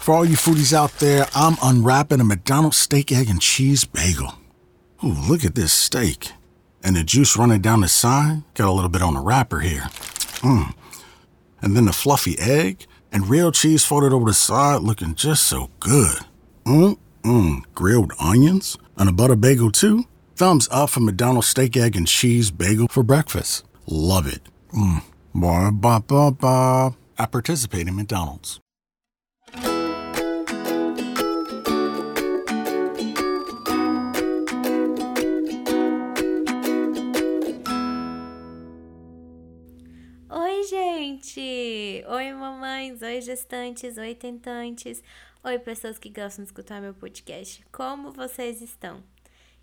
For all you foodies out there, I'm unwrapping a McDonald's steak, egg, and cheese bagel. Ooh, look at this steak. And the juice running down the side. Got a little bit on the wrapper here. Mmm. And then the fluffy egg and real cheese folded over the side looking just so good. Mmm, mmm. Grilled onions and a butter bagel too. Thumbs up for McDonald's steak, egg, and cheese bagel for breakfast. Love it. Mmm. Ba ba ba ba. I participate in McDonald's. Oi, mamães! Oi, gestantes! Oi, tentantes! Oi, pessoas que gostam de escutar meu podcast. Como vocês estão?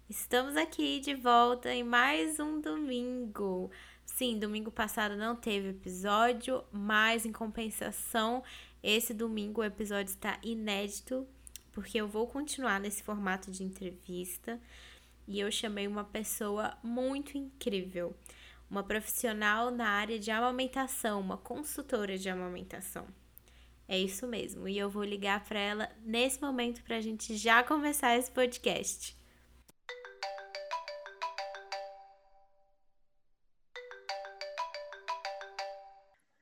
Estamos aqui de volta em mais um domingo. Sim, domingo passado não teve episódio, mas em compensação, esse domingo o episódio está inédito, porque eu vou continuar nesse formato de entrevista e eu chamei uma pessoa muito incrível uma profissional na área de amamentação, uma consultora de amamentação. É isso mesmo, e eu vou ligar para ela nesse momento para a gente já começar esse podcast.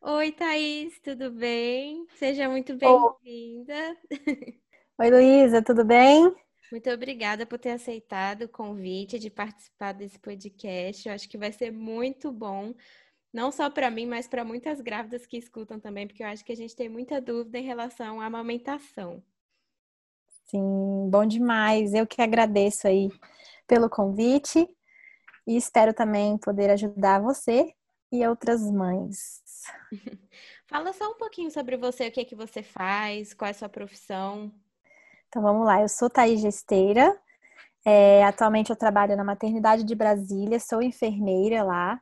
Oi, Thaís, tudo bem? Seja muito bem-vinda. Oi, Luísa, tudo bem? Muito obrigada por ter aceitado o convite de participar desse podcast. Eu acho que vai ser muito bom, não só para mim, mas para muitas grávidas que escutam também, porque eu acho que a gente tem muita dúvida em relação à amamentação. Sim, bom demais. Eu que agradeço aí pelo convite e espero também poder ajudar você e outras mães. Fala só um pouquinho sobre você, o que é que você faz, qual é a sua profissão. Então vamos lá, eu sou Thaís Gesteira, é, atualmente eu trabalho na maternidade de Brasília, sou enfermeira lá.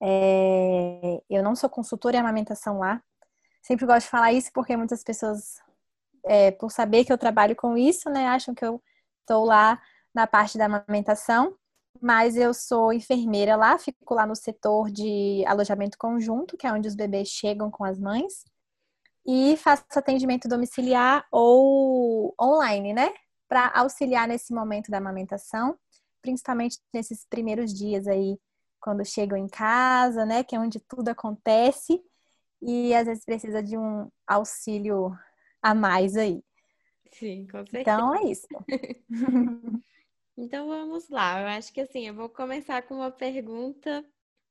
É, eu não sou consultora em amamentação lá. Sempre gosto de falar isso porque muitas pessoas, é, por saber que eu trabalho com isso, né, acham que eu estou lá na parte da amamentação. Mas eu sou enfermeira lá, fico lá no setor de alojamento conjunto, que é onde os bebês chegam com as mães e faço atendimento domiciliar ou online, né? Para auxiliar nesse momento da amamentação, principalmente nesses primeiros dias aí, quando chegam em casa, né? Que é onde tudo acontece e às vezes precisa de um auxílio a mais aí. Sim, com certeza. Então é isso. então vamos lá. Eu acho que assim, eu vou começar com uma pergunta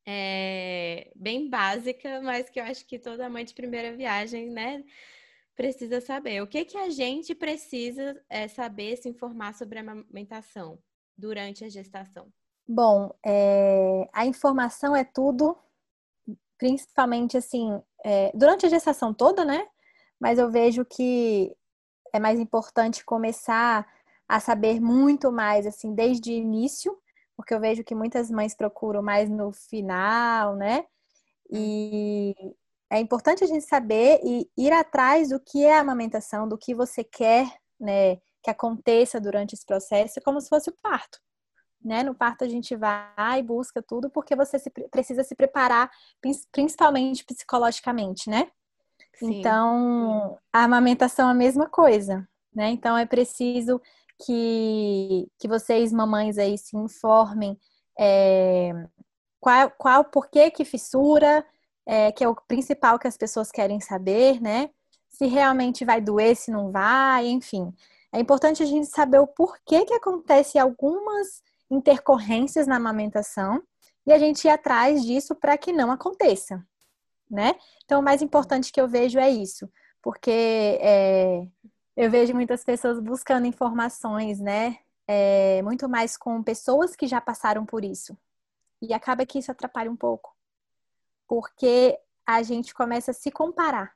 é, bem básica, mas que eu acho que toda mãe de primeira viagem, né, precisa saber. O que que a gente precisa é, saber, se informar sobre a amamentação durante a gestação? Bom, é, a informação é tudo, principalmente assim, é, durante a gestação toda, né? Mas eu vejo que é mais importante começar a saber muito mais, assim, desde o início, porque eu vejo que muitas mães procuram mais no final, né? E é importante a gente saber e ir atrás do que é a amamentação, do que você quer, né, que aconteça durante esse processo, como se fosse o parto. Né? No parto a gente vai e busca tudo porque você se, precisa se preparar, principalmente psicologicamente, né? Sim. Então, a amamentação é a mesma coisa, né? Então é preciso que, que vocês, mamães, aí se informem é, qual, qual, por que que fissura, é, que é o principal que as pessoas querem saber, né? Se realmente vai doer, se não vai, enfim. É importante a gente saber o porquê que acontece algumas intercorrências na amamentação e a gente ir atrás disso para que não aconteça, né? Então, o mais importante que eu vejo é isso, porque é, eu vejo muitas pessoas buscando informações, né? É, muito mais com pessoas que já passaram por isso. E acaba que isso atrapalha um pouco. Porque a gente começa a se comparar,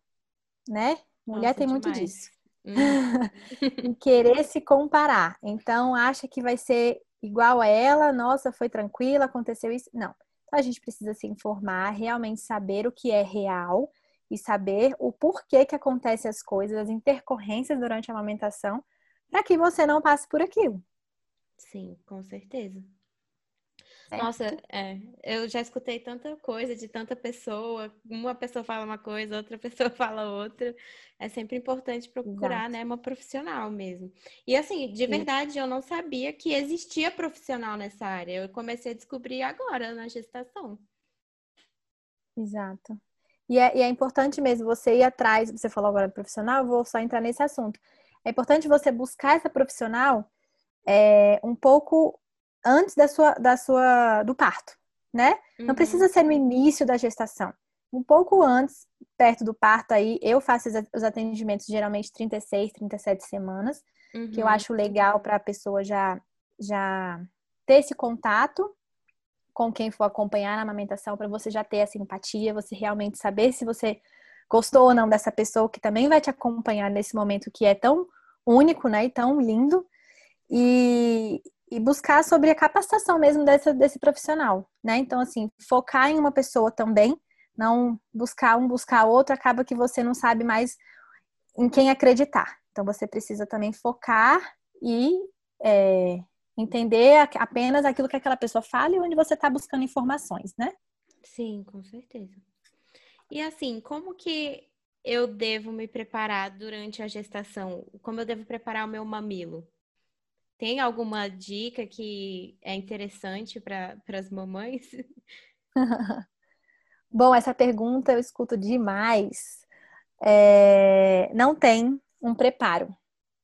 né? Mulher Nossa, tem muito demais. disso. Hum. querer se comparar. Então, acha que vai ser igual a ela, nossa, foi tranquila, aconteceu isso. Não. Então, a gente precisa se informar, realmente saber o que é real e saber o porquê que acontecem as coisas, as intercorrências durante a amamentação, para que você não passe por aquilo. Sim, com certeza. Certo? Nossa, é, eu já escutei tanta coisa de tanta pessoa, uma pessoa fala uma coisa, outra pessoa fala outra. É sempre importante procurar, Exato. né, uma profissional mesmo. E assim, de verdade, eu não sabia que existia profissional nessa área. Eu comecei a descobrir agora na gestação. Exato. E é, e é importante mesmo você ir atrás, você falou agora profissional, eu vou só entrar nesse assunto. É importante você buscar essa profissional é, um pouco antes da sua, da sua, do parto, né? Uhum. Não precisa ser no início da gestação. Um pouco antes, perto do parto aí, eu faço os atendimentos geralmente 36, 37 semanas, uhum. que eu uhum. acho legal para a pessoa já, já ter esse contato com quem for acompanhar a amamentação, para você já ter essa empatia, você realmente saber se você gostou ou não dessa pessoa que também vai te acompanhar nesse momento que é tão único, né, e tão lindo. E, e buscar sobre a capacitação mesmo desse, desse profissional, né? Então, assim, focar em uma pessoa também, não buscar um, buscar outro, acaba que você não sabe mais em quem acreditar. Então, você precisa também focar e é, entender apenas aquilo que aquela pessoa fala e onde você está buscando informações, né? Sim, com certeza. E assim, como que eu devo me preparar durante a gestação? Como eu devo preparar o meu mamilo? Tem alguma dica que é interessante para as mamães? Bom, essa pergunta eu escuto demais. É, não tem um preparo,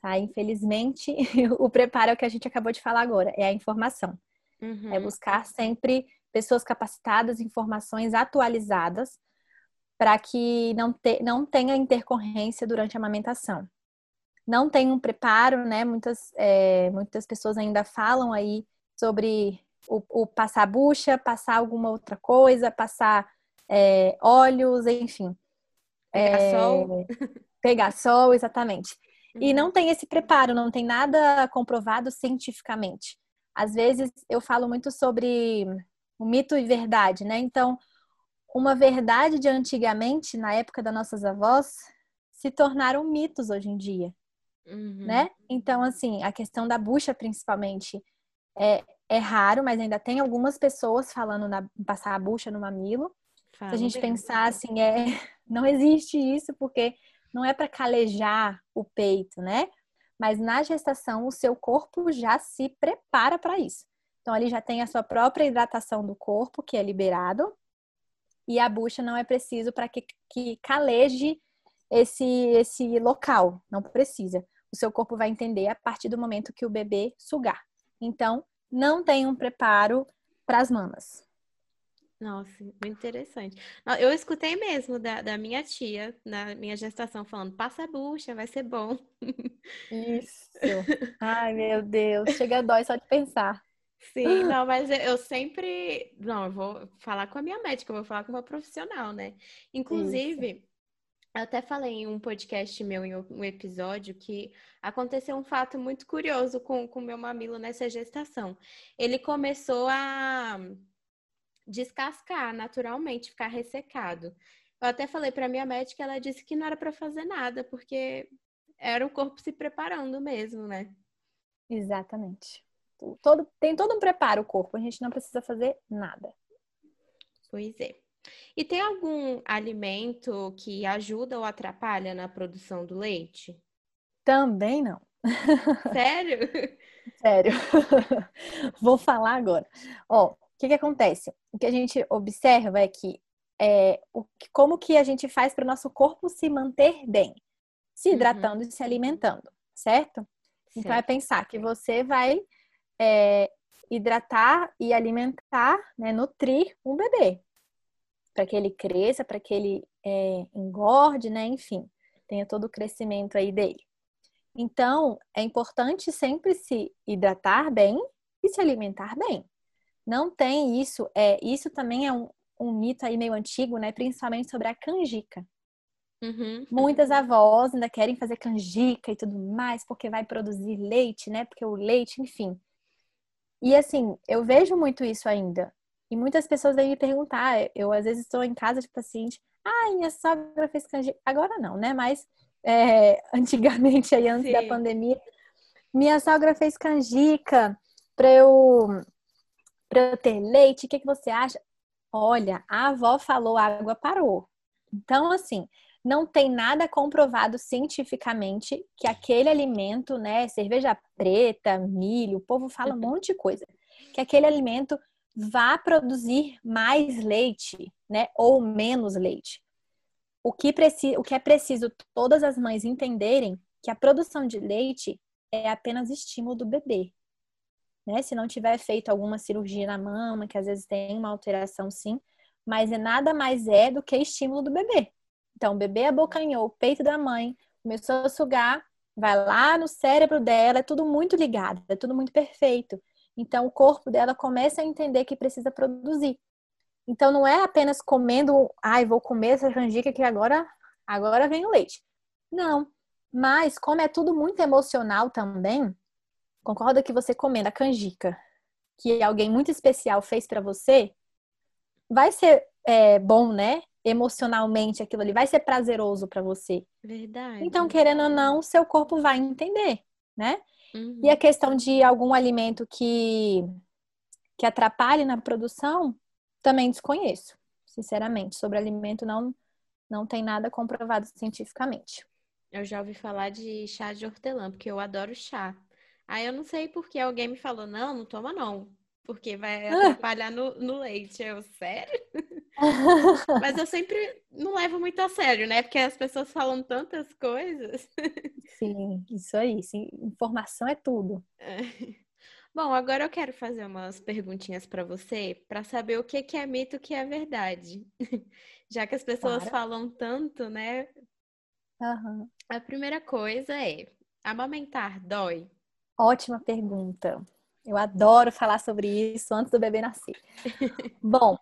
tá? Infelizmente, o preparo é o que a gente acabou de falar agora, é a informação. Uhum. É buscar sempre pessoas capacitadas, informações atualizadas, para que não, te, não tenha intercorrência durante a amamentação não tem um preparo, né? Muitas, é, muitas pessoas ainda falam aí sobre o, o, passar bucha, passar alguma outra coisa, passar é, óleos, enfim. Pegar é, sol. Pegar sol, exatamente. Uhum. E não tem esse preparo, não tem nada comprovado cientificamente. Às vezes eu falo muito sobre o mito e verdade, né? Então, uma verdade de antigamente, na época das nossas avós, se tornaram mitos hoje em dia. Uhum. Né? Então, assim, a questão da bucha, principalmente, é, é raro, mas ainda tem algumas pessoas falando na passar a bucha no mamilo. Fala Se a gente pensar assim, é, não existe isso porque não é para calejar o peito, né? Mas na gestação, o seu corpo já se prepara para isso. Então, ali já tem a sua própria hidratação do corpo, que é liberado, e a bucha não é preciso para que, que caleje esse, esse local, não precisa o seu corpo vai entender a partir do momento que o bebê sugar. Então, não tem um preparo para as mamas. Nossa, muito interessante. Eu escutei mesmo da, da minha tia na minha gestação falando: passa a bucha, vai ser bom. Isso. Ai, meu Deus, chega a dói só de pensar. Sim, não, mas eu sempre. Não, eu vou falar com a minha médica, eu vou falar com uma profissional, né? Inclusive, Isso. Eu até falei em um podcast meu, em um episódio, que aconteceu um fato muito curioso com o meu mamilo nessa gestação. Ele começou a descascar naturalmente, ficar ressecado. Eu até falei para minha médica, ela disse que não era para fazer nada, porque era o corpo se preparando mesmo, né? Exatamente. Todo, tem todo um preparo o corpo, a gente não precisa fazer nada. Pois é. E tem algum alimento que ajuda ou atrapalha na produção do leite? Também não. Sério? Sério. Vou falar agora. Ó, que, que acontece? O que a gente observa é que é, o, como que a gente faz para o nosso corpo se manter bem? Se uhum. hidratando uhum. e se alimentando, certo? certo? Então é pensar que você vai é, hidratar e alimentar, né, nutrir um bebê para que ele cresça, para que ele é, engorde, né? Enfim, tenha todo o crescimento aí dele. Então, é importante sempre se hidratar bem e se alimentar bem. Não tem isso, é isso também é um, um mito aí meio antigo, né? Principalmente sobre a canjica. Uhum. Muitas avós ainda querem fazer canjica e tudo mais, porque vai produzir leite, né? Porque o leite, enfim. E assim, eu vejo muito isso ainda. E muitas pessoas vêm me perguntar, eu às vezes estou em casa de paciente, ah, minha sogra fez canjica. Agora não, né? Mas é, antigamente, aí antes Sim. da pandemia, minha sogra fez canjica para eu para eu ter leite? O que, que você acha? Olha, a avó falou, a água parou. Então, assim, não tem nada comprovado cientificamente que aquele alimento, né, cerveja preta, milho, o povo fala um monte de coisa, que aquele alimento vá produzir mais leite, né, ou menos leite. O que, o que é preciso todas as mães entenderem que a produção de leite é apenas estímulo do bebê. Né? Se não tiver feito alguma cirurgia na mama, que às vezes tem uma alteração sim, mas é nada mais é do que estímulo do bebê. Então, o bebê abocanhou o peito da mãe, começou a sugar, vai lá no cérebro dela, é tudo muito ligado, é tudo muito perfeito. Então, o corpo dela começa a entender que precisa produzir. Então, não é apenas comendo, ai, vou comer essa canjica que agora, agora vem o leite. Não. Mas, como é tudo muito emocional também, concorda que você comendo a canjica que alguém muito especial fez para você, vai ser é, bom, né? Emocionalmente, aquilo ali vai ser prazeroso para você. Verdade. Então, querendo ou não, seu corpo vai entender, né? Uhum. E a questão de algum alimento que, que atrapalhe na produção, também desconheço, sinceramente. Sobre alimento, não, não tem nada comprovado cientificamente. Eu já ouvi falar de chá de hortelã, porque eu adoro chá. Aí eu não sei porque alguém me falou, não, não toma não, porque vai atrapalhar no, no leite. Eu, sério? Mas eu sempre não levo muito a sério, né? Porque as pessoas falam tantas coisas. Sim, isso aí. Sim. Informação é tudo. É. Bom, agora eu quero fazer umas perguntinhas para você para saber o que, que é mito e o que é verdade. Já que as pessoas Claro. falam tanto, né? Aham. A primeira coisa é: amamentar dói? Ótima pergunta. Eu adoro falar sobre isso antes do bebê nascer. Bom,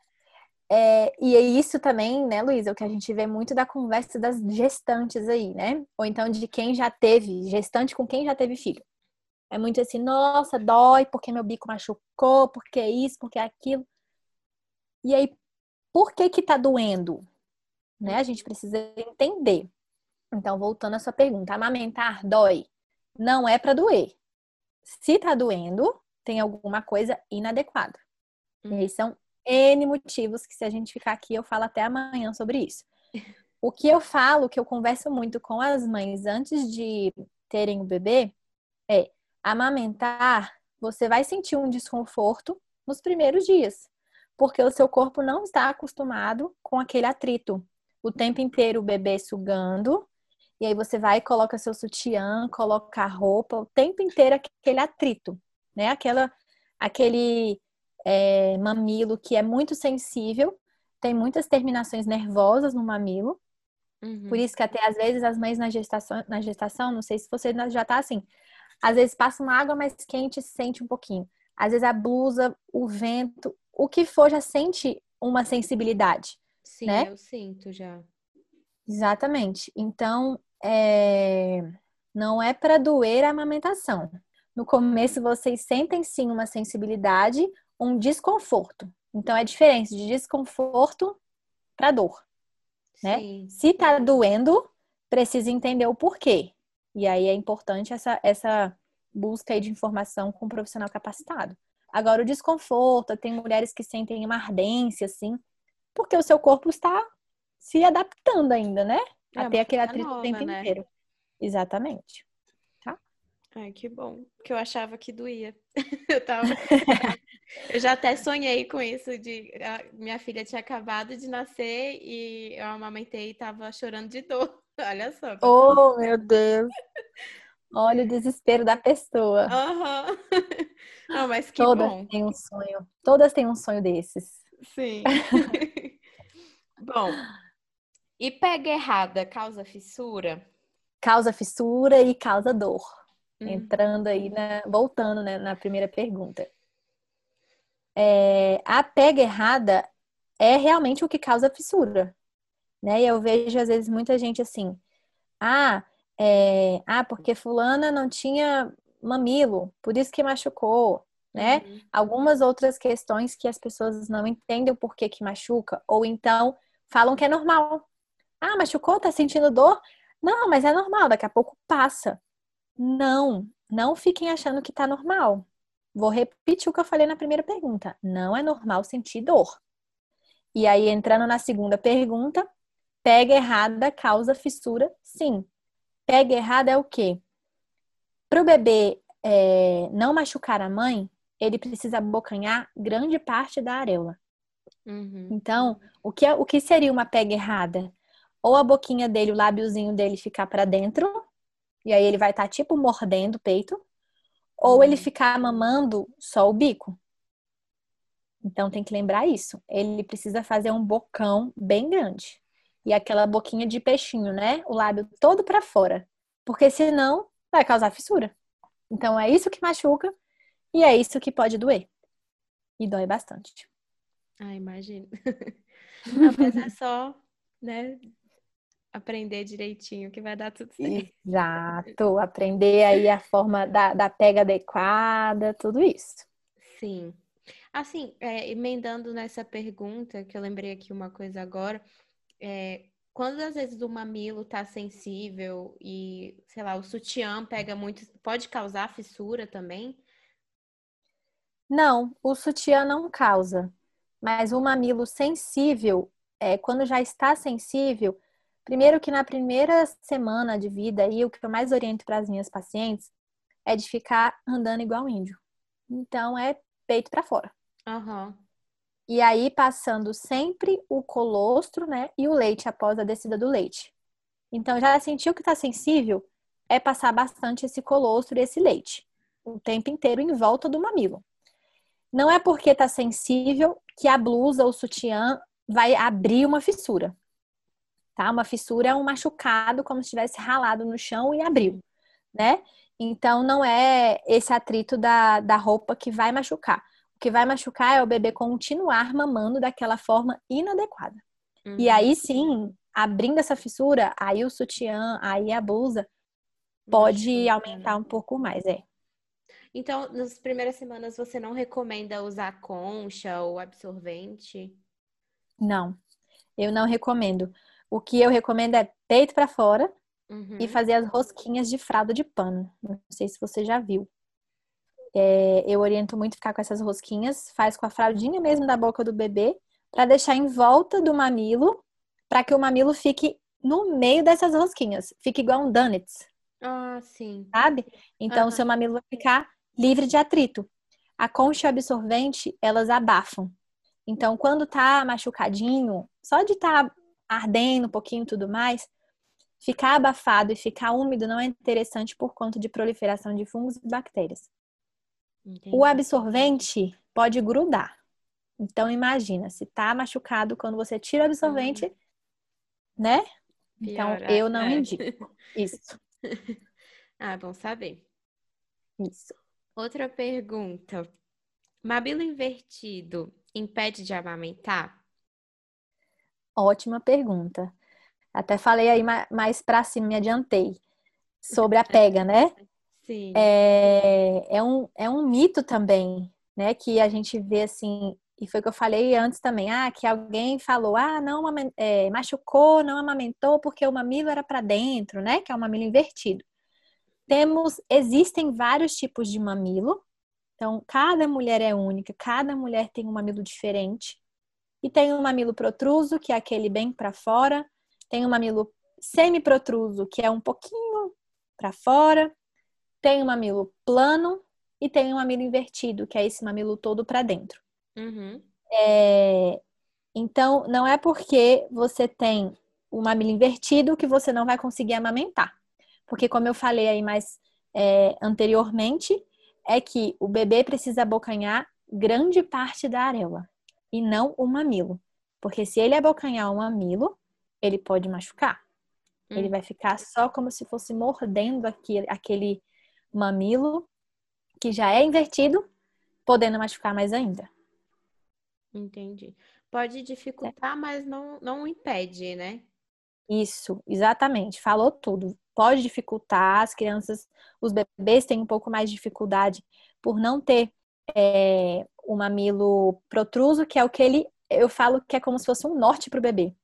é, e é isso também, né, Luísa, o que a gente vê muito da conversa das gestantes aí, né? Ou então de quem já teve, gestante com quem já teve filho. É muito assim, nossa, dói porque meu bico machucou, porque é isso, porque é aquilo. E aí, por que que tá doendo? Né? A gente precisa entender. Então, voltando à sua pergunta, amamentar dói? Não é para doer. Se tá doendo, tem alguma coisa inadequada. E aí são N motivos que se a gente ficar aqui eu falo até amanhã sobre isso. O que eu falo, que eu converso muito com as mães antes de terem o bebê, é amamentar, você vai sentir um desconforto nos primeiros dias, porque o seu corpo não está acostumado com aquele atrito. O tempo inteiro o bebê sugando, e aí você vai e coloca seu sutiã, coloca a roupa, o tempo inteiro aquele atrito, né? Aquela, aquele é, mamilo que é muito sensível, tem muitas terminações nervosas no mamilo, Uhum. por isso que até às vezes as mães na gestação, na gestação, não sei se você já tá assim, às vezes passa uma água mais quente e se sente um pouquinho. Às vezes a blusa, o vento, o que for já sente uma sensibilidade. Sim, né? eu sinto já. Exatamente. Então, é, não é para doer a amamentação. No começo, vocês sentem sim uma sensibilidade, um desconforto. Então, é diferente de desconforto para dor. Né? Sim. Se tá doendo, precisa entender o porquê. E aí é importante essa, essa busca de informação com um profissional capacitado. Agora, o desconforto, tem mulheres que sentem uma ardência, assim, porque o seu corpo está se adaptando ainda, né? É, a ter uma aquele atrito nova, o tempo né? inteiro. Exatamente. Ai, que bom. Porque eu achava que doía. Eu tava. Eu já até sonhei com isso de minha filha tinha acabado de nascer e eu amamentei e tava chorando de dor. Olha só. Oh, meu Deus! Olha o desespero da pessoa. Aham. Não, mas que Todas bom. têm um sonho. Todas têm um sonho desses. Sim. Bom, e pega errada causa fissura? Causa fissura e causa dor. Hum. Entrando aí, na, voltando né, na primeira pergunta. É, a pega errada é realmente o que causa fissura. Né? E eu vejo, às vezes, muita gente assim, ah, é, ah, porque fulana não tinha mamilo, por isso que machucou, né? Uhum. Algumas outras questões que as pessoas não entendem o porquê que machuca, ou então falam que é normal. Ah, machucou, tá sentindo dor? Não, mas é normal, daqui a pouco passa. Não, não fiquem achando que tá normal. vou repetir o que eu falei na primeira pergunta. Não é normal sentir dor. E aí, entrando na segunda pergunta, pega errada causa fissura? Sim. Pega errada é o quê? Para o bebê é, não machucar a mãe, ele precisa abocanhar grande parte da areola. Uhum. Então, o que, é, o que seria uma pega errada? Ou a boquinha dele, o lábiozinho dele ficar para dentro, e aí ele vai estar tá, tipo mordendo o peito, ou ele ficar mamando só o bico. Então tem que lembrar isso. Ele precisa fazer um bocão bem grande. E aquela boquinha de peixinho, né? O lábio todo para fora. Porque senão vai causar fissura. Então é isso que machuca e é isso que pode doer. E dói bastante. Ah, imagino. Mas é só, né, aprender direitinho que vai dar tudo certo. Exato, aprender aí a forma da, da pega adequada, tudo isso. Sim. Assim, é, emendando nessa pergunta, que eu lembrei aqui uma coisa agora, é, quando às vezes o mamilo tá sensível e, sei lá, o sutiã pega muito, pode causar fissura também? Não, o sutiã não causa. Mas o mamilo sensível, é, quando já está sensível, primeiro que na primeira semana de vida, aí o que eu mais oriento para as minhas pacientes é de ficar andando igual índio. Então é peito para fora. Uhum. E aí passando sempre o colostro, né, e o leite após a descida do leite. Então já sentiu que está sensível? É passar bastante esse colostro e esse leite o tempo inteiro em volta do mamilo. Não é porque está sensível que a blusa ou sutiã vai abrir uma fissura. Tá? Uma fissura é um machucado como se tivesse ralado no chão e abriu, né? Então não é esse atrito da, da roupa que vai machucar que vai machucar é o bebê continuar mamando daquela forma inadequada. Uhum. E aí sim, abrindo essa fissura, aí o sutiã, aí a blusa pode aumentar um pouco mais, é. Então, nas primeiras semanas você não recomenda usar concha ou absorvente? Não, eu não recomendo. O que eu recomendo é peito para fora uhum. e fazer as rosquinhas de fralda de pano. Não sei se você já viu. É, eu oriento muito ficar com essas rosquinhas, faz com a fraldinha mesmo da boca do bebê, para deixar em volta do mamilo, para que o mamilo fique no meio dessas rosquinhas, fique igual um donuts. Ah, sim. Sabe? Então, o seu mamilo vai ficar livre de atrito. A concha absorvente, elas abafam. Então, quando tá machucadinho, só de estar tá ardendo um pouquinho e tudo mais, ficar abafado e ficar úmido não é interessante por conta de proliferação de fungos e bactérias. Entendi. O absorvente pode grudar. Então, imagina, se tá machucado quando você tira o absorvente, uhum. né? Então, Pior, eu não é. indico. Isso. ah, bom saber. Isso. Outra pergunta. Mamilo invertido impede de amamentar? Ótima pergunta. Até falei aí mais para cima, me adiantei. Sobre a pega, né? Sim. É, é, um, é um mito também, né? Que a gente vê assim, e foi o que eu falei antes também, ah, que alguém falou, ah, não é, machucou, não amamentou porque o mamilo era para dentro, né? Que é o mamilo invertido. Temos, existem vários tipos de mamilo. Então, cada mulher é única, cada mulher tem um mamilo diferente. E tem um mamilo protruso, que é aquele bem para fora. Tem um mamilo semi-protruso, que é um pouquinho para fora tem o mamilo plano e tem o mamilo invertido, que é esse mamilo todo para dentro. Uhum. É... Então, não é porque você tem o mamilo invertido que você não vai conseguir amamentar. Porque, como eu falei aí mais é, anteriormente, é que o bebê precisa abocanhar grande parte da areola e não o mamilo. Porque se ele abocanhar o mamilo, ele pode machucar. Hum. Ele vai ficar só como se fosse mordendo aquele, aquele mamilo, que já é invertido, podendo machucar mais ainda. Entendi. Pode dificultar, é. mas não, não impede, né? Isso, exatamente. Falou tudo. Pode dificultar, as crianças, os bebês têm um pouco mais de dificuldade por não ter é, o mamilo protruso, que é o que ele, eu falo que é como se fosse um norte para o bebê,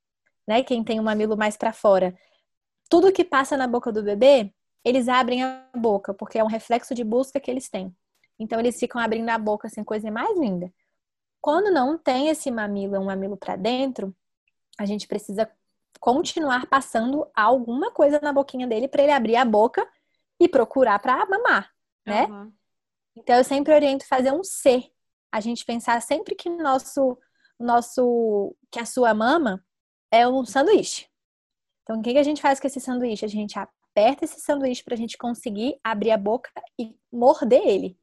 né? Quem tem o mamilo mais para fora. Tudo que passa na boca do bebê eles abrem a boca, porque é um reflexo de busca que eles têm. Então eles ficam abrindo a boca assim, coisa mais linda. Quando não tem esse mamilo, um mamilo para dentro, a gente precisa continuar passando alguma coisa na boquinha dele para ele abrir a boca e procurar para mamar, né? Uhum. Então eu sempre oriento fazer um C. A gente pensar sempre que nosso nosso que a sua mama é um sanduíche. Então o que, que a gente faz com esse sanduíche? A gente aperta esse sanduíche para a gente conseguir abrir a boca e morder ele.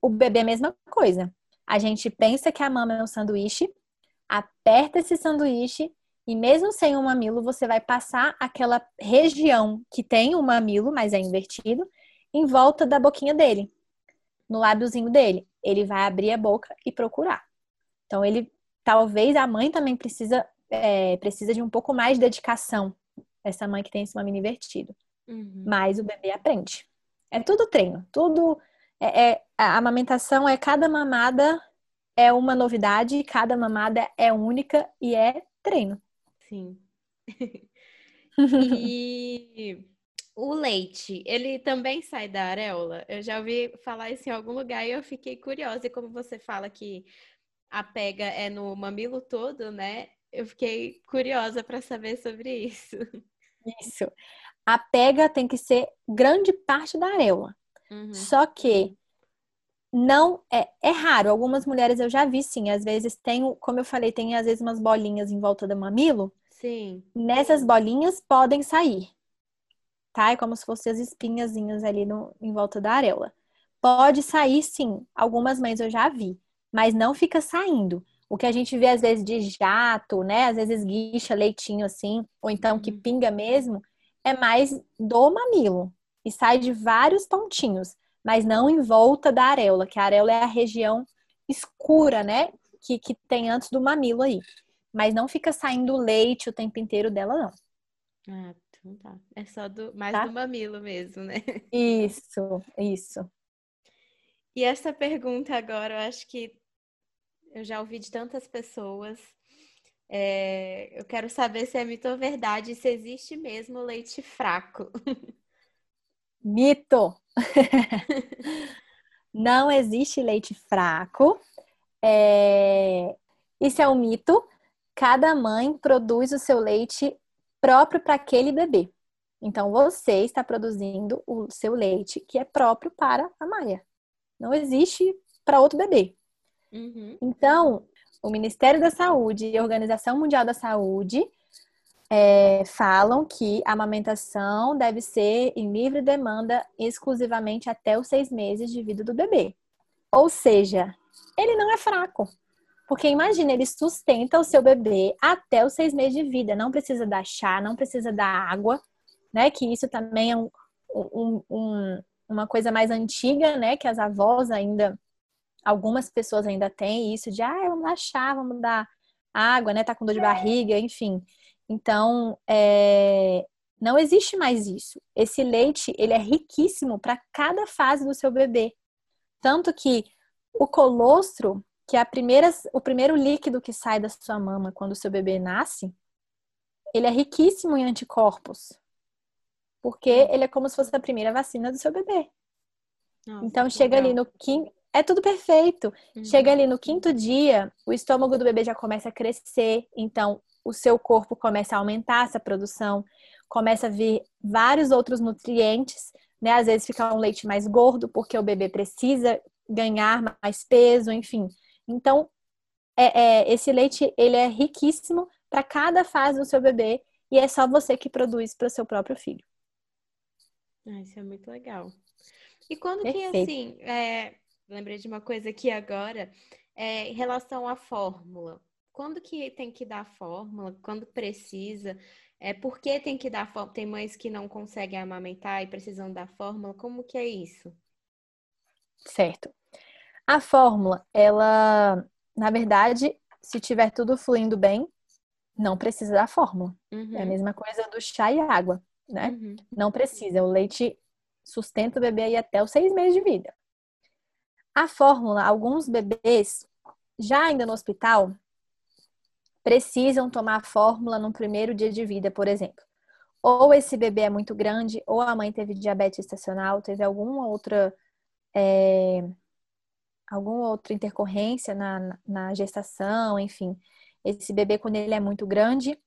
O bebê é a mesma coisa. A gente pensa que a mama é um sanduíche, aperta esse sanduíche e mesmo sem um mamilo, você vai passar aquela região que tem o um mamilo, mas é invertido, em volta da boquinha dele, no lábiozinho dele. Ele vai abrir a boca e procurar. Então, ele talvez a mãe também precisa, é, precisa de um pouco mais de dedicação. Essa mãe que tem esse mamilo invertido. Uhum. Mas o bebê aprende. É tudo treino, tudo. É, é, a amamentação é cada mamada é uma novidade, cada mamada é única e é treino. Sim. e o leite, ele também sai da areola? Eu já ouvi falar isso em algum lugar e eu fiquei curiosa. E como você fala que a pega é no mamilo todo, né? Eu fiquei curiosa para saber sobre isso. Isso. A pega tem que ser grande parte da areola. Uhum. Só que não é, é raro. Algumas mulheres eu já vi sim. Às vezes tem, como eu falei, tem às vezes umas bolinhas em volta do mamilo. Sim. Nessas bolinhas podem sair. Tá? É como se fossem as espinhazinhas ali no, em volta da areola. Pode sair sim. Algumas mães eu já vi. Mas não fica saindo. O que a gente vê às vezes de jato, né? Às vezes guicha leitinho assim, ou então que uhum. pinga mesmo, é mais do mamilo. E sai de vários pontinhos mas não em volta da areola, que a areola é a região escura, né? Que, que tem antes do mamilo aí. Mas não fica saindo leite o tempo inteiro dela, não. Ah, então tá. É só do, mais tá? do mamilo mesmo, né? Isso, isso. E essa pergunta agora, eu acho que eu já ouvi de tantas pessoas. É, eu quero saber se é mito ou verdade, se existe mesmo leite fraco. Mito! não existe leite fraco. É... Isso é um mito. Cada mãe produz o seu leite próprio para aquele bebê. Então, você está produzindo o seu leite que é próprio para a Maia. Não existe para outro bebê. Uhum. Então, o Ministério da Saúde e a Organização Mundial da Saúde é, falam que a amamentação deve ser em livre demanda exclusivamente até os seis meses de vida do bebê. Ou seja, ele não é fraco. Porque imagina, ele sustenta o seu bebê até os seis meses de vida. Não precisa dar chá, não precisa dar água, né? Que isso também é um, um, um, uma coisa mais antiga, né? Que as avós ainda, algumas pessoas ainda têm isso de, ah, vamos dar chá, vamos dar água, né? Tá com dor de barriga, enfim. Então, é, não existe mais isso. Esse leite, ele é riquíssimo para cada fase do seu bebê. Tanto que o colostro, que a primeira, o primeiro líquido que sai da sua mama quando o seu bebê nasce, ele é riquíssimo em anticorpos. Porque ele é como se fosse a primeira vacina do seu bebê. Nossa, então chega legal. ali no quinto. É tudo perfeito. Uhum. Chega ali no quinto dia, o estômago do bebê já começa a crescer. Então, o seu corpo começa a aumentar essa produção, começa a vir vários outros nutrientes, né? Às vezes fica um leite mais gordo, porque o bebê precisa ganhar mais peso, enfim. Então, é, é, esse leite, ele é riquíssimo para cada fase do seu bebê e é só você que produz para o seu próprio filho. Ah, isso é muito legal. E quando Perfeito. que, assim, é, lembrei de uma coisa aqui agora, é, em relação à fórmula quando que tem que dar fórmula, quando precisa, é, por que tem que dar fórmula? Tem mães que não conseguem amamentar e precisam dar fórmula, como que é isso? Certo. A fórmula, ela, na verdade, se tiver tudo fluindo bem, não precisa da fórmula. Uhum. É a uhum. mesma coisa do chá e água, né? Uhum. Não precisa. O leite sustenta o bebê aí até os seis meses de vida. A fórmula, alguns bebês, já ainda no hospital, precisam tomar a fórmula no primeiro dia de vida, por exemplo. Ou esse bebê é muito grande, ou a mãe teve diabetes estacional, teve alguma outra é, alguma outra intercorrência na, na gestação, enfim. Esse bebê, quando ele é muito grande,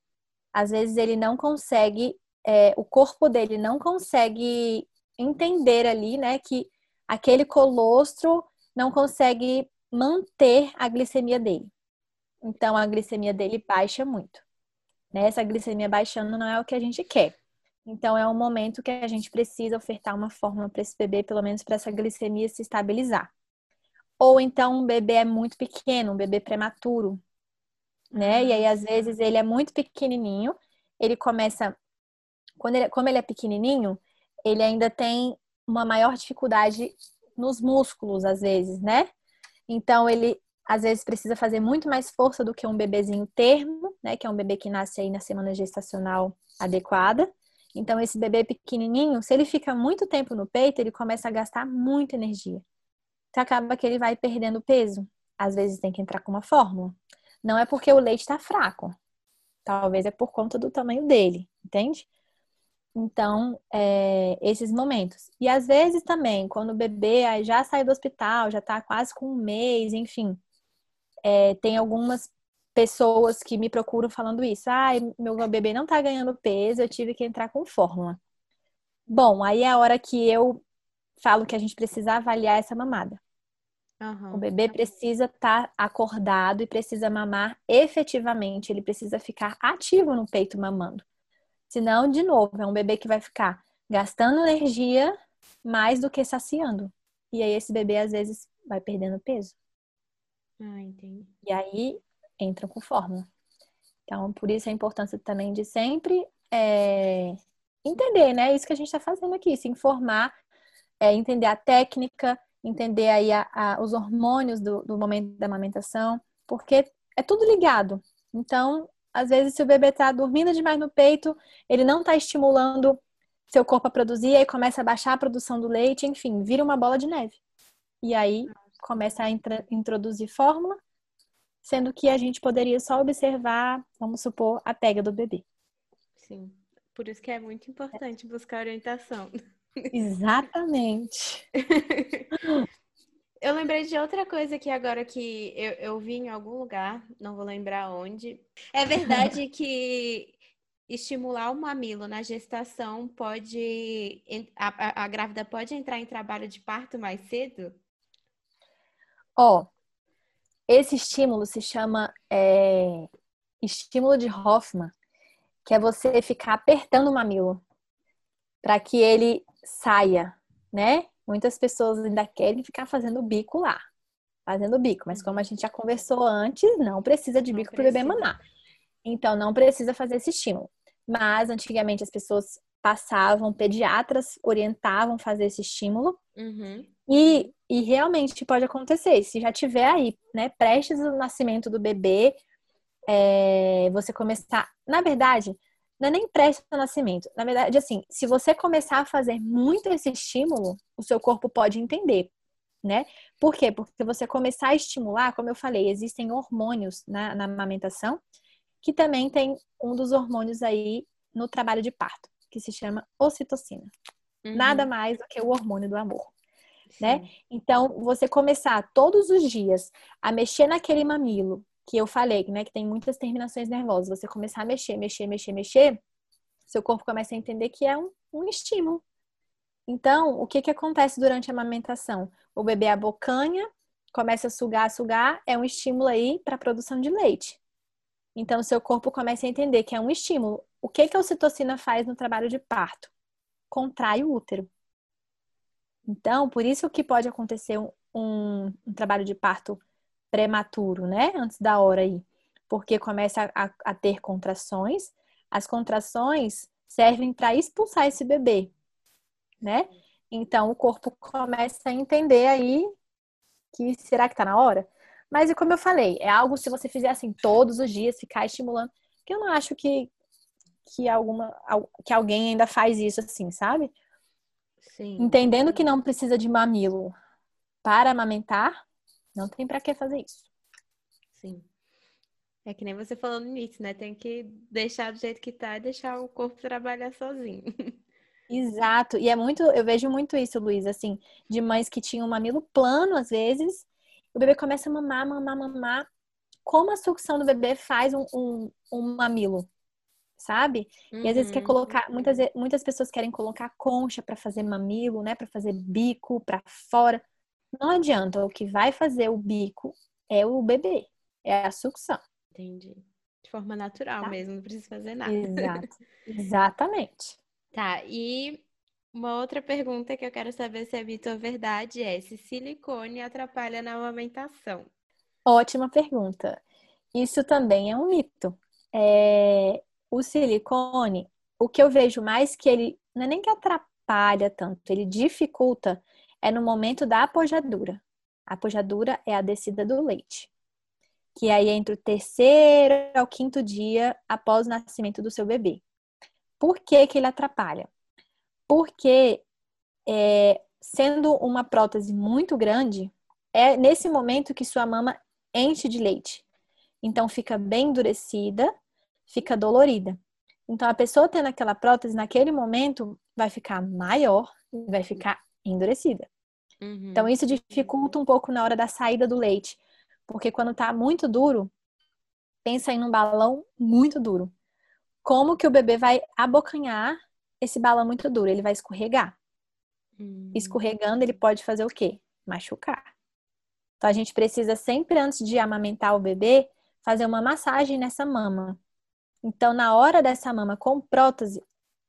às vezes ele não consegue, é, o corpo dele não consegue entender ali, né, que aquele colostro não consegue manter a glicemia dele. Então a glicemia dele baixa muito. Né? Essa glicemia baixando não é o que a gente quer. Então é um momento que a gente precisa ofertar uma fórmula para esse bebê, pelo menos para essa glicemia se estabilizar. Ou então um bebê é muito pequeno, um bebê prematuro, né? E aí às vezes ele é muito pequenininho, ele começa quando ele, como ele é pequenininho, ele ainda tem uma maior dificuldade nos músculos às vezes, né? Então ele às vezes precisa fazer muito mais força do que um bebezinho termo, né, que é um bebê que nasce aí na semana gestacional adequada. Então esse bebê pequenininho, se ele fica muito tempo no peito, ele começa a gastar muita energia. Então acaba que ele vai perdendo peso. Às vezes tem que entrar com uma fórmula. Não é porque o leite está fraco. Talvez é por conta do tamanho dele, entende? Então, é, esses momentos. E às vezes também, quando o bebê já sai do hospital, já está quase com um mês, enfim, é, tem algumas pessoas que me procuram falando isso. Ah, meu bebê não tá ganhando peso, eu tive que entrar com fórmula. Bom, aí é a hora que eu falo que a gente precisa avaliar essa mamada. Uhum. O bebê precisa estar tá acordado e precisa mamar efetivamente, ele precisa ficar ativo no peito mamando. Senão, de novo, é um bebê que vai ficar gastando energia mais do que saciando. E aí esse bebê às vezes vai perdendo peso. Ah, entendi. E aí entram com fórmula. Então, por isso a importância também de sempre é, entender, né? Isso que a gente está fazendo aqui, se informar, é, entender a técnica, entender aí a, a, os hormônios do, do momento da amamentação, porque é tudo ligado. Então, às vezes, se o bebê está dormindo demais no peito, ele não está estimulando seu corpo a produzir, aí começa a baixar a produção do leite, enfim, vira uma bola de neve. E aí começa a introduzir fórmula, sendo que a gente poderia só observar, vamos supor, a pega do bebê. Sim, por isso que é muito importante buscar orientação. Exatamente. eu lembrei de outra coisa que agora que eu, eu vi em algum lugar, não vou lembrar onde. É verdade que estimular o mamilo na gestação pode. A, a, a grávida pode entrar em trabalho de parto mais cedo? Ó, esse estímulo se chama é, estímulo de Hoffman, que é você ficar apertando o mamilo para que ele saia, né? Muitas pessoas ainda querem ficar fazendo bico lá, fazendo bico, mas como a gente já conversou antes, não precisa de bico para o bebê mamar. Então não precisa fazer esse estímulo. Mas antigamente as pessoas passavam, pediatras orientavam fazer esse estímulo. Uhum. E, e realmente pode acontecer. Se já tiver aí, né, prestes ao nascimento do bebê, é, você começar. Na verdade, não é nem prestes ao nascimento. Na verdade, assim, se você começar a fazer muito esse estímulo, o seu corpo pode entender, né? Por quê? Porque você começar a estimular, como eu falei, existem hormônios na, na amamentação, que também tem um dos hormônios aí no trabalho de parto, que se chama ocitocina. Uhum. Nada mais do que o hormônio do amor né? Então, você começar todos os dias a mexer naquele mamilo, que eu falei, né, que tem muitas terminações nervosas, você começar a mexer, mexer, mexer, mexer, seu corpo começa a entender que é um, um estímulo. Então, o que que acontece durante a amamentação? O bebê abocanha, começa a sugar, sugar, é um estímulo aí para a produção de leite. Então, seu corpo começa a entender que é um estímulo. O que que a ocitocina faz no trabalho de parto? Contrai o útero. Então, por isso que pode acontecer um, um, um trabalho de parto prematuro, né? Antes da hora aí. Porque começa a, a ter contrações. As contrações servem para expulsar esse bebê, né? Então, o corpo começa a entender aí que será que tá na hora? Mas, como eu falei, é algo se você fizer assim todos os dias, ficar estimulando, que eu não acho que, que, alguma, que alguém ainda faz isso assim, sabe? Sim. Entendendo que não precisa de mamilo para amamentar, não tem para que fazer isso. Sim. É que nem você falou no início, né? Tem que deixar do jeito que tá e deixar o corpo trabalhar sozinho. Exato. E é muito, eu vejo muito isso, Luiz, assim, de mães que tinham um mamilo plano às vezes o bebê começa a mamar, mamar, mamar. Como a sucção do bebê faz um, um, um mamilo, sabe? Uhum. E às vezes quer uhum. colocar, muitas, muitas pessoas querem colocar concha para fazer mamilo, né? Para fazer bico para fora. Não adianta, o que vai fazer o bico é o bebê, é a sucção. Entendi. De forma natural tá? mesmo, não precisa fazer nada. Exato. Exatamente. Tá, e uma outra pergunta que eu quero saber se é mito ou verdade é se silicone atrapalha na amamentação. Ótima pergunta. Isso também é um mito. É... O silicone, o que eu vejo mais que ele não é nem que atrapalha tanto, ele dificulta é no momento da apojadura. A apojadura é a descida do leite, que aí é entre o terceiro ao quinto dia após o nascimento do seu bebê. Por que, que ele atrapalha? Porque, é, sendo uma prótese muito grande, é nesse momento que sua mama enche de leite. Então, fica bem endurecida, fica dolorida. Então, a pessoa tendo aquela prótese, naquele momento, vai ficar maior vai ficar endurecida. Uhum. Então, isso dificulta um pouco na hora da saída do leite. Porque quando tá muito duro, pensa em um balão muito duro. Como que o bebê vai abocanhar esse balão muito duro, ele vai escorregar. Hum. Escorregando, ele pode fazer o quê? Machucar. Então a gente precisa sempre, antes de amamentar o bebê, fazer uma massagem nessa mama. Então, na hora dessa mama com prótese,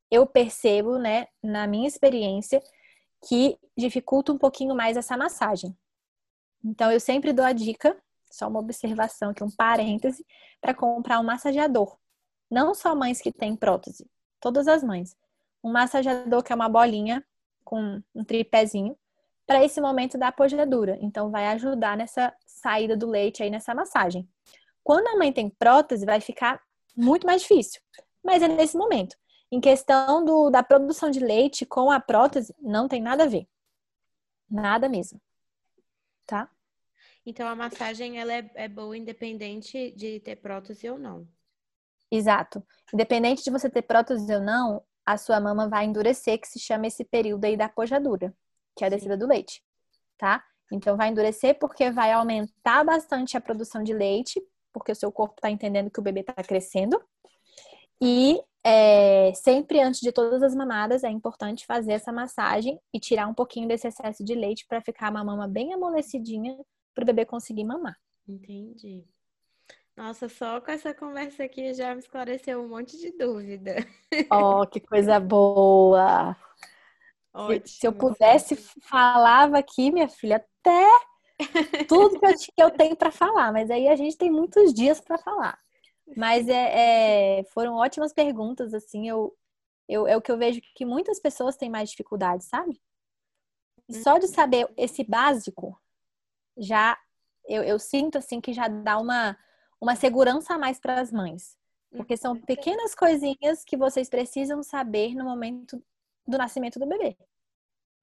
eu percebo, né, na minha experiência, que dificulta um pouquinho mais essa massagem. Então, eu sempre dou a dica, só uma observação aqui, um parêntese, para comprar um massageador. Não só mães que têm prótese, todas as mães um massageador que é uma bolinha com um tripézinho para esse momento da apojadura. Então vai ajudar nessa saída do leite aí nessa massagem. Quando a mãe tem prótese, vai ficar muito mais difícil. Mas é nesse momento. Em questão do, da produção de leite com a prótese, não tem nada a ver. Nada mesmo. Tá? Então a massagem ela é, é boa independente de ter prótese ou não. Exato. Independente de você ter prótese ou não, a sua mama vai endurecer, que se chama esse período aí da pojadura, que é a descida do leite, tá? Então vai endurecer porque vai aumentar bastante a produção de leite, porque o seu corpo está entendendo que o bebê está crescendo. E é, sempre antes de todas as mamadas é importante fazer essa massagem e tirar um pouquinho desse excesso de leite para ficar uma mama bem amolecidinha para o bebê conseguir mamar. Entendi. Nossa, só com essa conversa aqui já me esclareceu um monte de dúvida. Oh, que coisa boa! Ótimo. Se, se eu pudesse, falava aqui, minha filha, até tudo que eu, que eu tenho para falar, mas aí a gente tem muitos dias para falar. Mas é, é, foram ótimas perguntas, assim, eu, eu, é o que eu vejo que muitas pessoas têm mais dificuldade, sabe? Só de saber esse básico, já eu, eu sinto assim que já dá uma uma segurança a mais para as mães. Porque são uhum. pequenas coisinhas que vocês precisam saber no momento do nascimento do bebê,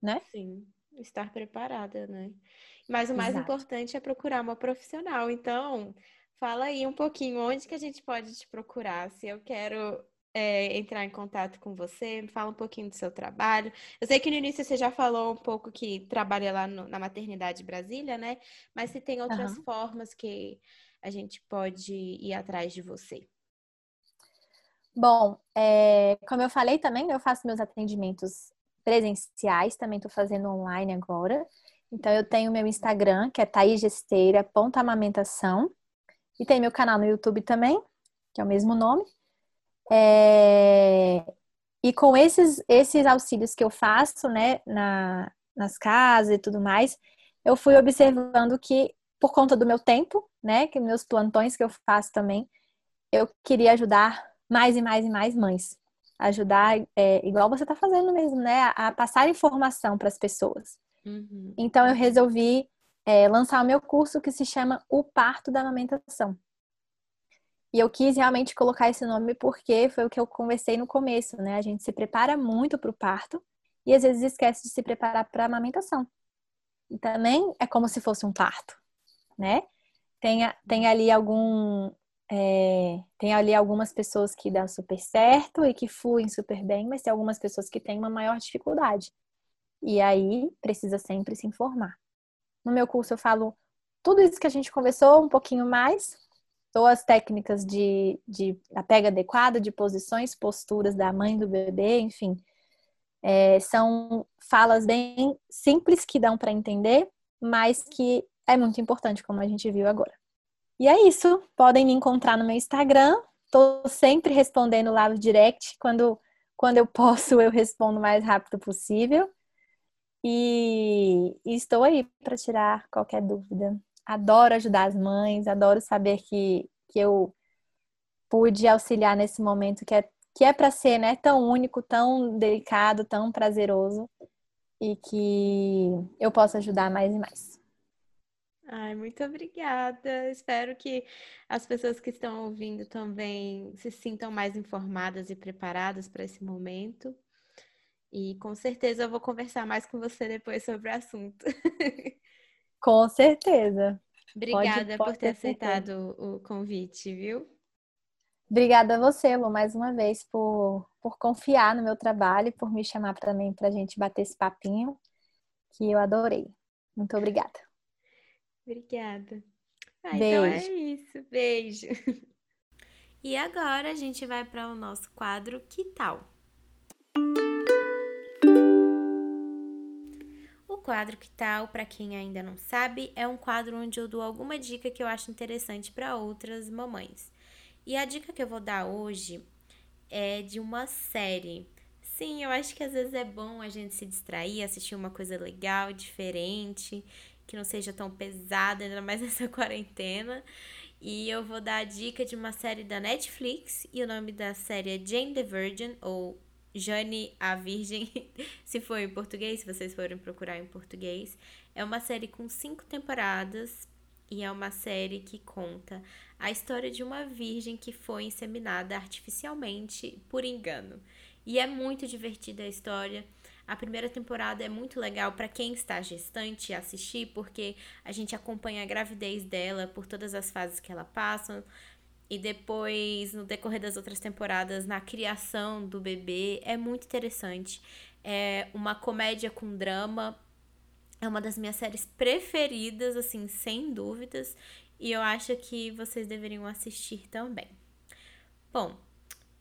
né? Sim, estar preparada, né? Mas o mais Exato. importante é procurar uma profissional. Então, fala aí um pouquinho onde que a gente pode te procurar. Se eu quero é, entrar em contato com você, fala um pouquinho do seu trabalho. Eu sei que no início você já falou um pouco que trabalha lá no, na maternidade Brasília, né? Mas se tem outras uhum. formas que a gente pode ir atrás de você? Bom, é, como eu falei também, eu faço meus atendimentos presenciais, também estou fazendo online agora. Então, eu tenho meu Instagram, que é taigesteira.amamentação. E tem meu canal no YouTube também, que é o mesmo nome. É... E com esses, esses auxílios que eu faço, né, na, nas casas e tudo mais, eu fui observando que por conta do meu tempo, né, que meus plantões que eu faço também, eu queria ajudar mais e mais e mais mães. Ajudar, é, igual você está fazendo mesmo, né, a, a passar informação para as pessoas. Uhum. Então, eu resolvi é, lançar o meu curso que se chama O Parto da Amamentação. E eu quis realmente colocar esse nome porque foi o que eu conversei no começo, né? A gente se prepara muito para o parto e às vezes esquece de se preparar para a amamentação. E também é como se fosse um parto né? Tem, tem ali algum. É, tem ali algumas pessoas que dão super certo e que fluem super bem, mas tem algumas pessoas que têm uma maior dificuldade. E aí precisa sempre se informar. No meu curso eu falo tudo isso que a gente conversou um pouquinho mais, ou as técnicas de, de apego adequado, de posições, posturas da mãe do bebê, enfim. É, são falas bem simples que dão para entender, mas que é muito importante, como a gente viu agora. E é isso. Podem me encontrar no meu Instagram. Estou sempre respondendo lá no direct. Quando, quando eu posso, eu respondo o mais rápido possível. E, e estou aí para tirar qualquer dúvida. Adoro ajudar as mães, adoro saber que, que eu pude auxiliar nesse momento que é, que é para ser né, tão único, tão delicado, tão prazeroso e que eu possa ajudar mais e mais. Ai, muito obrigada. Espero que as pessoas que estão ouvindo também se sintam mais informadas e preparadas para esse momento. E com certeza eu vou conversar mais com você depois sobre o assunto. Com certeza. Obrigada pode, pode por ter aceitado o convite, viu? Obrigada a você, Lu, mais uma vez, por, por confiar no meu trabalho, por me chamar também para a gente bater esse papinho, que eu adorei. Muito obrigada. Obrigada. Ah, Beijo. Então é isso. Beijo. E agora a gente vai para o nosso quadro Que tal? Quadro Que tal, para quem ainda não sabe, é um quadro onde eu dou alguma dica que eu acho interessante para outras mamães. E a dica que eu vou dar hoje é de uma série. Sim, eu acho que às vezes é bom a gente se distrair, assistir uma coisa legal, diferente que não seja tão pesada, ainda mais nessa quarentena. E eu vou dar a dica de uma série da Netflix, e o nome da série é Jane the Virgin, ou Jane a Virgem, se for em português, se vocês forem procurar em português. É uma série com cinco temporadas, e é uma série que conta a história de uma virgem que foi inseminada artificialmente por engano. E é muito divertida a história. A primeira temporada é muito legal para quem está gestante assistir, porque a gente acompanha a gravidez dela por todas as fases que ela passa. E depois, no decorrer das outras temporadas, na criação do bebê. É muito interessante. É uma comédia com drama. É uma das minhas séries preferidas, assim, sem dúvidas. E eu acho que vocês deveriam assistir também. Bom,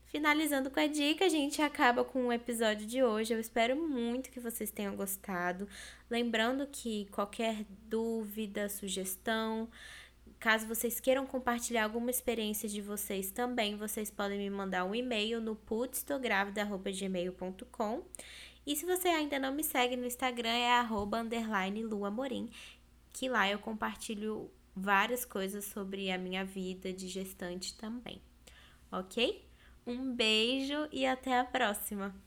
Finalizando com a dica, a gente acaba com o episódio de hoje. Eu espero muito que vocês tenham gostado. Lembrando que qualquer dúvida, sugestão, caso vocês queiram compartilhar alguma experiência de vocês também, vocês podem me mandar um e-mail no putstográvida.gmail.com e se você ainda não me segue no Instagram, é arroba underline luamorim, que lá eu compartilho várias coisas sobre a minha vida de gestante também, ok? Um beijo e até a próxima!